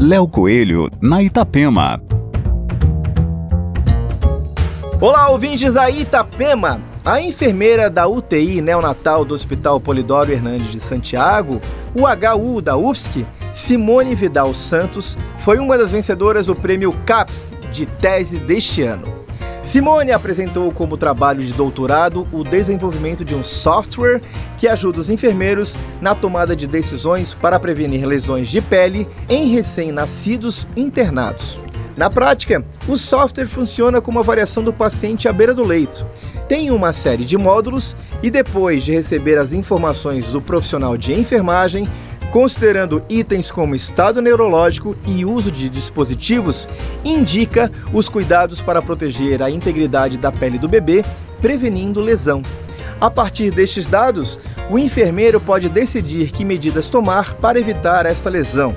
Léo Coelho, na Itapema. Olá, ouvintes da Itapema! A enfermeira da UTI neonatal do Hospital Polidoro Hernandes de Santiago, o HU da UFSC, Simone Vidal Santos, foi uma das vencedoras do prêmio CAPS de tese deste ano. Simone apresentou como trabalho de doutorado o desenvolvimento de um software que ajuda os enfermeiros na tomada de decisões para prevenir lesões de pele em recém-nascidos internados. Na prática, o software funciona como a variação do paciente à beira do leito. Tem uma série de módulos e depois de receber as informações do profissional de enfermagem, considerando itens como estado neurológico e uso de dispositivos, indica os cuidados para proteger a integridade da pele do bebê, prevenindo lesão. A partir destes dados, o enfermeiro pode decidir que medidas tomar para evitar esta lesão.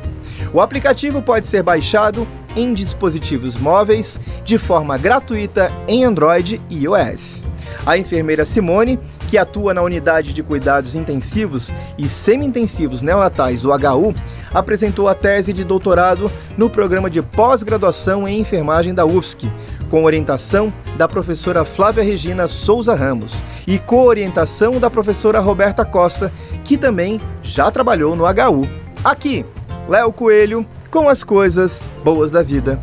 O aplicativo pode ser baixado em dispositivos móveis de forma gratuita em Android e iOS. A enfermeira Simone que atua na unidade de cuidados intensivos e semi-intensivos neonatais do HU, apresentou a tese de doutorado no programa de pós-graduação em enfermagem da UFSC, com orientação da professora Flávia Regina Souza Ramos e co-orientação da professora Roberta Costa, que também já trabalhou no HU. Aqui, Léo Coelho, com as coisas boas da vida.